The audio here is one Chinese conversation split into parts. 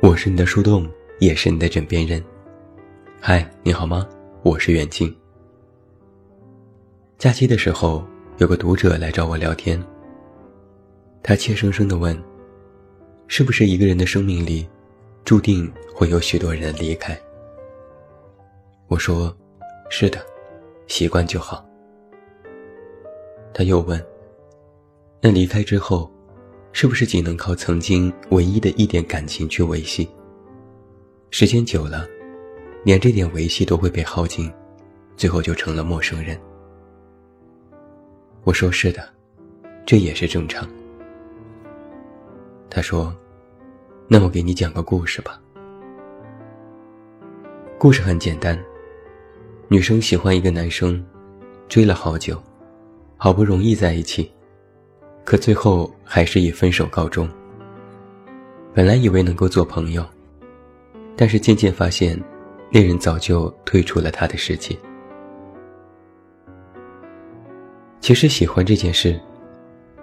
我是你的树洞，也是你的枕边人。嗨，你好吗？我是远近。假期的时候，有个读者来找我聊天。他怯生生地问：“是不是一个人的生命里，注定会有许多人离开？”我说：“是的，习惯就好。”他又问：“那离开之后？”是不是仅能靠曾经唯一的一点感情去维系？时间久了，连这点维系都会被耗尽，最后就成了陌生人。我说是的，这也是正常。他说：“那我给你讲个故事吧。”故事很简单，女生喜欢一个男生，追了好久，好不容易在一起。可最后还是以分手告终。本来以为能够做朋友，但是渐渐发现，那人早就退出了他的世界。其实喜欢这件事，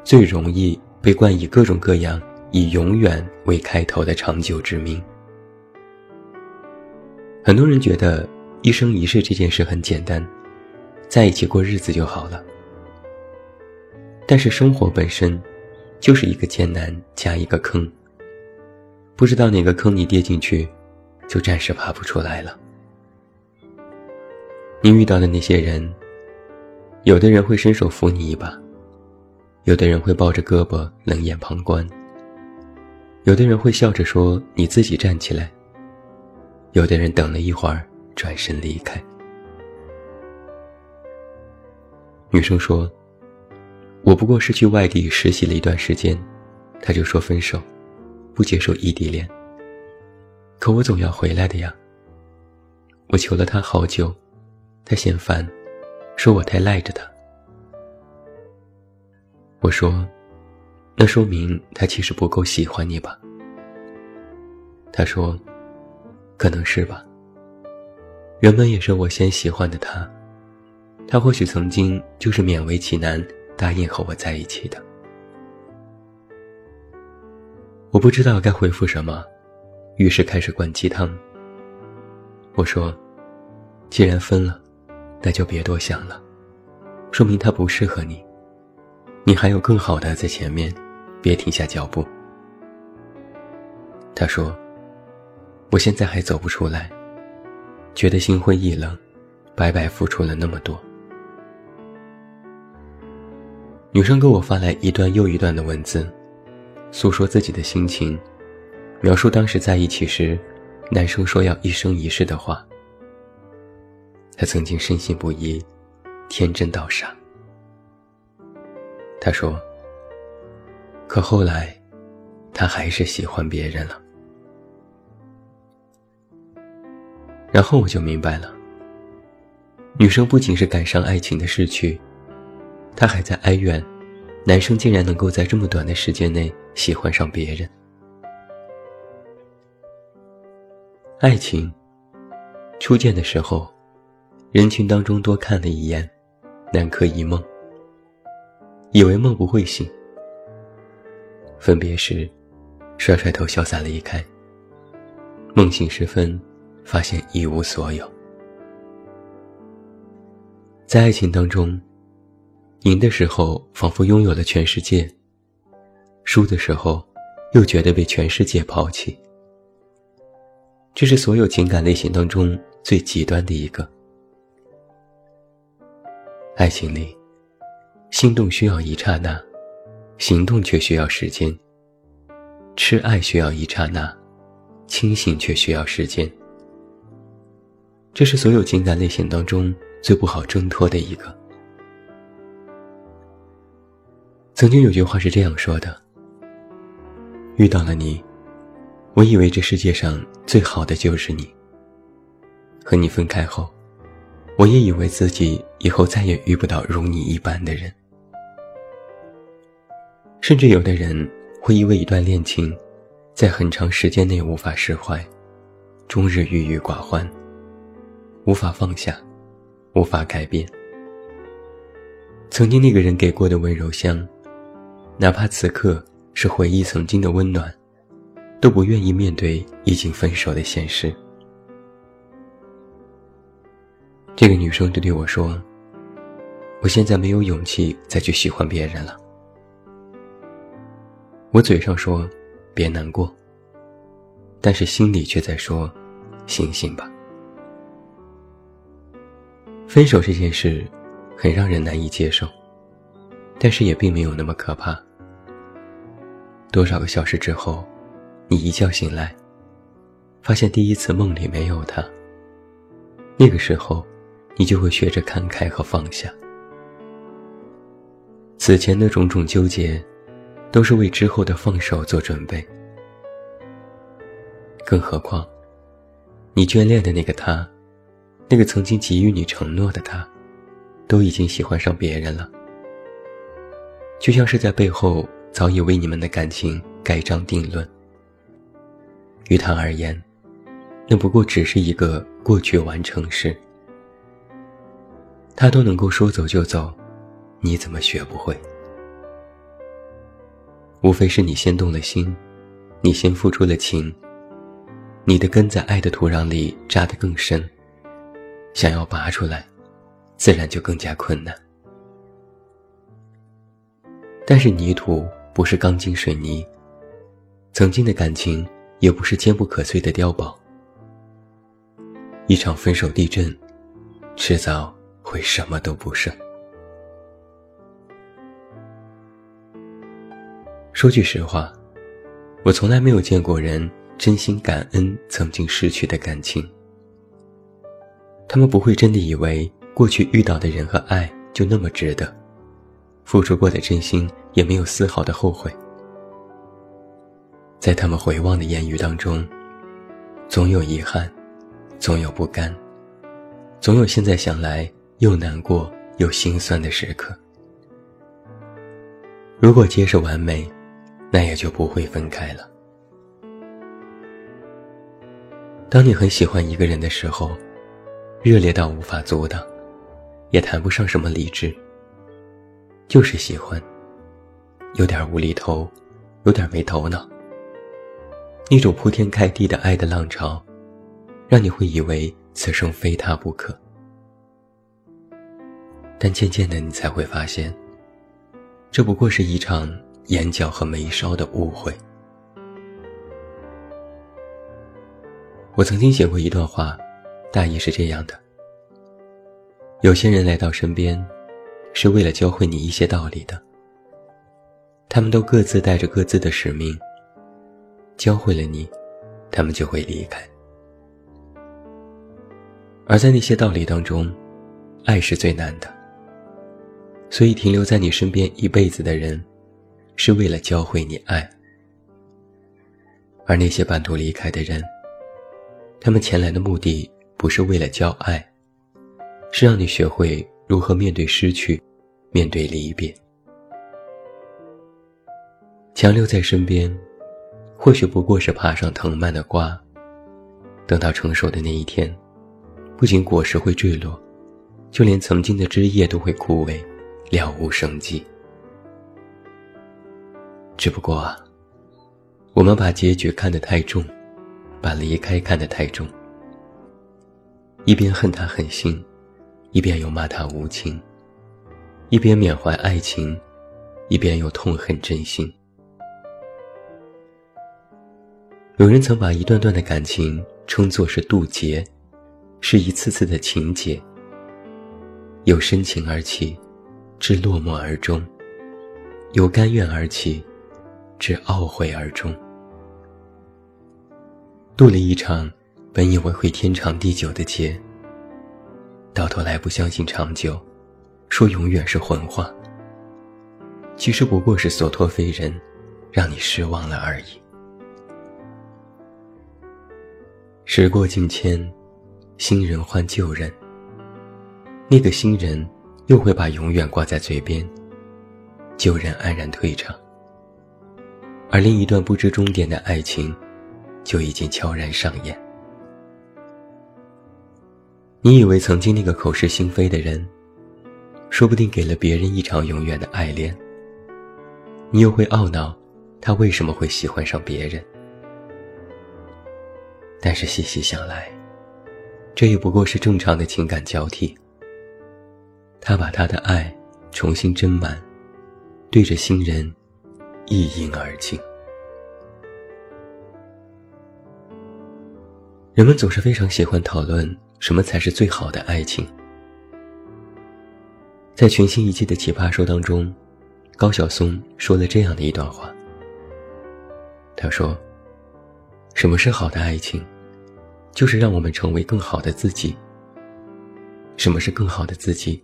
最容易被冠以各种各样以“永远”为开头的长久之名。很多人觉得一生一世这件事很简单，在一起过日子就好了。但是生活本身，就是一个艰难加一个坑。不知道哪个坑你跌进去，就暂时爬不出来了。你遇到的那些人，有的人会伸手扶你一把，有的人会抱着胳膊冷眼旁观，有的人会笑着说你自己站起来，有的人等了一会儿转身离开。女生说。我不过是去外地实习了一段时间，他就说分手，不接受异地恋。可我总要回来的呀。我求了他好久，他嫌烦，说我太赖着他。我说，那说明他其实不够喜欢你吧？他说，可能是吧。原本也是我先喜欢的他，他或许曾经就是勉为其难。答应和我在一起的，我不知道该回复什么，于是开始灌鸡汤。我说：“既然分了，那就别多想了，说明他不适合你，你还有更好的在前面，别停下脚步。”他说：“我现在还走不出来，觉得心灰意冷，白白付出了那么多。”女生给我发来一段又一段的文字，诉说自己的心情，描述当时在一起时，男生说要一生一世的话。他曾经深信不疑，天真到傻。他说：“可后来，他还是喜欢别人了。”然后我就明白了，女生不仅是感伤爱情的逝去。他还在哀怨，男生竟然能够在这么短的时间内喜欢上别人。爱情初见的时候，人群当中多看了一眼，南柯一梦，以为梦不会醒。分别时，甩甩头潇洒离开。梦醒时分，发现一无所有。在爱情当中。赢的时候，仿佛拥有了全世界；输的时候，又觉得被全世界抛弃。这是所有情感类型当中最极端的一个。爱情里，心动需要一刹那，行动却需要时间；痴爱需要一刹那，清醒却需要时间。这是所有情感类型当中最不好挣脱的一个。曾经有句话是这样说的：“遇到了你，我以为这世界上最好的就是你。和你分开后，我也以为自己以后再也遇不到如你一般的人。甚至有的人会因为一段恋情，在很长时间内无法释怀，终日郁郁寡欢，无法放下，无法改变。曾经那个人给过的温柔乡，哪怕此刻是回忆曾经的温暖，都不愿意面对已经分手的现实。这个女生就对我说：“我现在没有勇气再去喜欢别人了。”我嘴上说：“别难过。”但是心里却在说：“醒醒吧。”分手这件事，很让人难以接受，但是也并没有那么可怕。多少个小时之后，你一觉醒来，发现第一次梦里没有他。那个时候。你就会学着看开和放下。此前的种种纠结，都是为之后的放手做准备。更何况，你眷恋的那个他，那个曾经给予你承诺的他，都已经喜欢上别人了。就像是在背后早已为你们的感情盖章定论。于他而言，那不过只是一个过去完成时。他都能够说走就走，你怎么学不会？无非是你先动了心，你先付出了情，你的根在爱的土壤里扎得更深，想要拔出来，自然就更加困难。但是泥土不是钢筋水泥，曾经的感情也不是坚不可摧的碉堡。一场分手地震，迟早。会什么都不剩。说句实话，我从来没有见过人真心感恩曾经失去的感情。他们不会真的以为过去遇到的人和爱就那么值得，付出过的真心也没有丝毫的后悔。在他们回望的言语当中，总有遗憾，总有不甘，总有现在想来。又难过又心酸的时刻。如果皆是完美，那也就不会分开了。当你很喜欢一个人的时候，热烈到无法阻挡，也谈不上什么理智，就是喜欢，有点无厘头，有点没头脑。那种铺天盖地的爱的浪潮，让你会以为此生非他不可。但渐渐的，你才会发现，这不过是一场眼角和眉梢的误会。我曾经写过一段话，大意是这样的：有些人来到身边，是为了教会你一些道理的。他们都各自带着各自的使命，教会了你，他们就会离开。而在那些道理当中，爱是最难的。所以，停留在你身边一辈子的人，是为了教会你爱；而那些半途离开的人，他们前来的目的不是为了教爱，是让你学会如何面对失去，面对离别。强留在身边，或许不过是爬上藤蔓的瓜，等到成熟的那一天，不仅果实会坠落，就连曾经的枝叶都会枯萎。了无生机。只不过啊，我们把结局看得太重，把离开看得太重。一边恨他狠心，一边又骂他无情；一边缅怀爱情，一边又痛恨真心。有人曾把一段段的感情称作是渡劫，是一次次的情劫，由深情而起。至落寞而终，由甘愿而起，至懊悔而终。度了一场本以为会天长地久的劫，到头来不相信长久，说永远是混话。其实不过是所托非人，让你失望了而已。时过境迁，新人换旧人，那个新人又会把永远挂在嘴边，旧人安然退场，而另一段不知终点的爱情，就已经悄然上演。你以为曾经那个口是心非的人，说不定给了别人一场永远的爱恋，你又会懊恼，他为什么会喜欢上别人？但是细细想来，这也不过是正常的情感交替。他把他的爱重新斟满，对着新人一饮而尽。人们总是非常喜欢讨论什么才是最好的爱情。在全新一季的《奇葩说》当中，高晓松说了这样的一段话。他说：“什么是好的爱情？就是让我们成为更好的自己。什么是更好的自己？”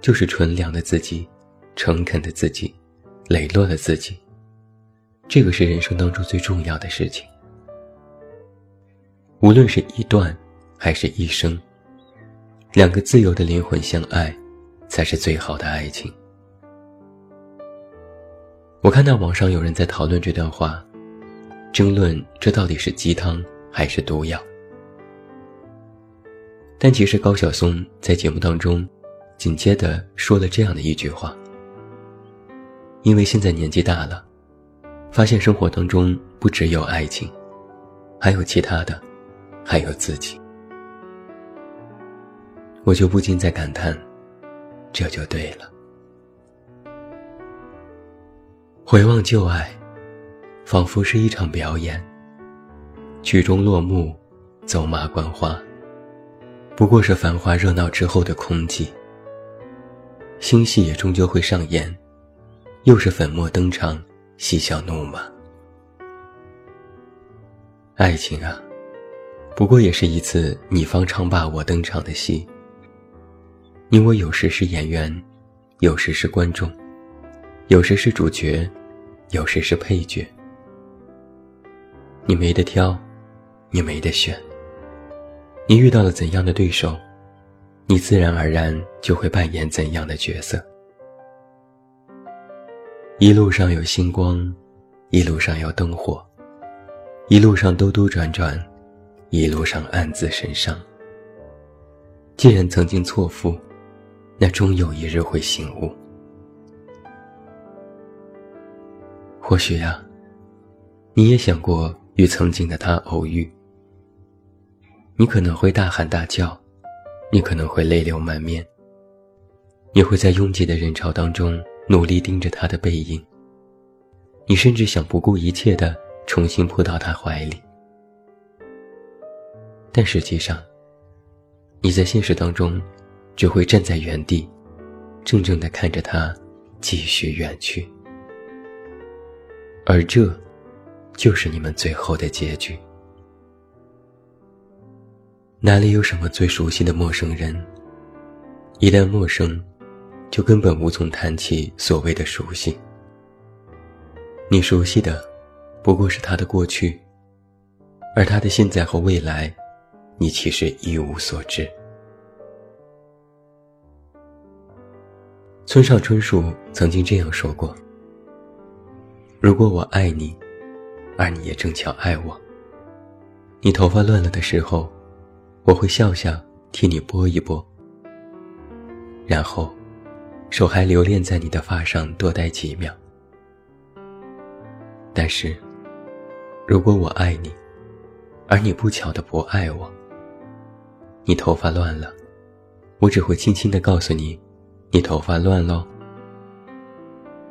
就是纯良的自己，诚恳的自己，磊落的自己。这个是人生当中最重要的事情。无论是一段，还是一生，两个自由的灵魂相爱，才是最好的爱情。我看到网上有人在讨论这段话，争论这到底是鸡汤还是毒药。但其实高晓松在节目当中。紧接着说了这样的一句话：“因为现在年纪大了，发现生活当中不只有爱情，还有其他的，还有自己。”我就不禁在感叹：“这就对了。”回望旧爱，仿佛是一场表演。曲终落幕，走马观花，不过是繁华热闹之后的空寂。新戏也终究会上演，又是粉墨登场，嬉笑怒骂。爱情啊，不过也是一次你方唱罢我登场的戏。你我有时是演员，有时是观众，有时是主角，有时是配角。你没得挑，你没得选。你遇到了怎样的对手？你自然而然就会扮演怎样的角色。一路上有星光，一路上有灯火，一路上兜兜转转，一路上暗自神伤。既然曾经错付，那终有一日会醒悟。或许呀，你也想过与曾经的他偶遇，你可能会大喊大叫。你可能会泪流满面，你会在拥挤的人潮当中努力盯着他的背影，你甚至想不顾一切的重新扑到他怀里，但实际上，你在现实当中只会站在原地，怔怔的看着他继续远去，而这，就是你们最后的结局。哪里有什么最熟悉的陌生人？一旦陌生，就根本无从谈起所谓的熟悉。你熟悉的，不过是他的过去，而他的现在和未来，你其实一无所知。村上春树曾经这样说过：“如果我爱你，而你也正巧爱我，你头发乱了的时候。”我会笑笑，替你拨一拨，然后，手还留恋在你的发上多待几秒。但是，如果我爱你，而你不巧的不爱我，你头发乱了，我只会轻轻的告诉你，你头发乱喽。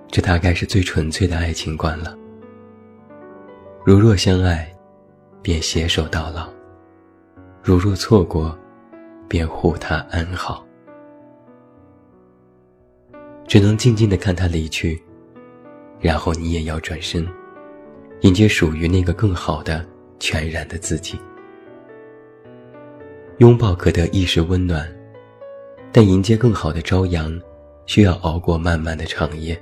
这大概是最纯粹的爱情观了。如若相爱，便携手到老。如若错过，便护他安好。只能静静的看他离去，然后你也要转身，迎接属于那个更好的、全然的自己。拥抱可得一时温暖，但迎接更好的朝阳，需要熬过漫漫的长夜。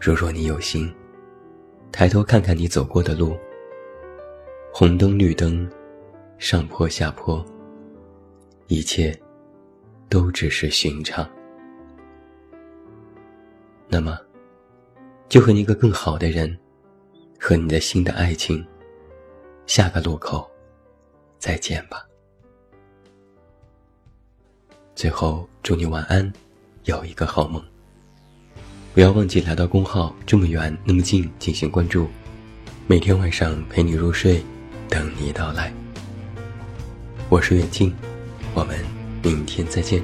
如若你有心，抬头看看你走过的路，红灯绿灯。上坡下坡，一切都只是寻常。那么，就和那个更好的人，和你的新的爱情，下个路口再见吧。最后，祝你晚安，有一个好梦。不要忘记来到公号，这么远那么近进行关注，每天晚上陪你入睡，等你到来。我是远近，我们明天再见。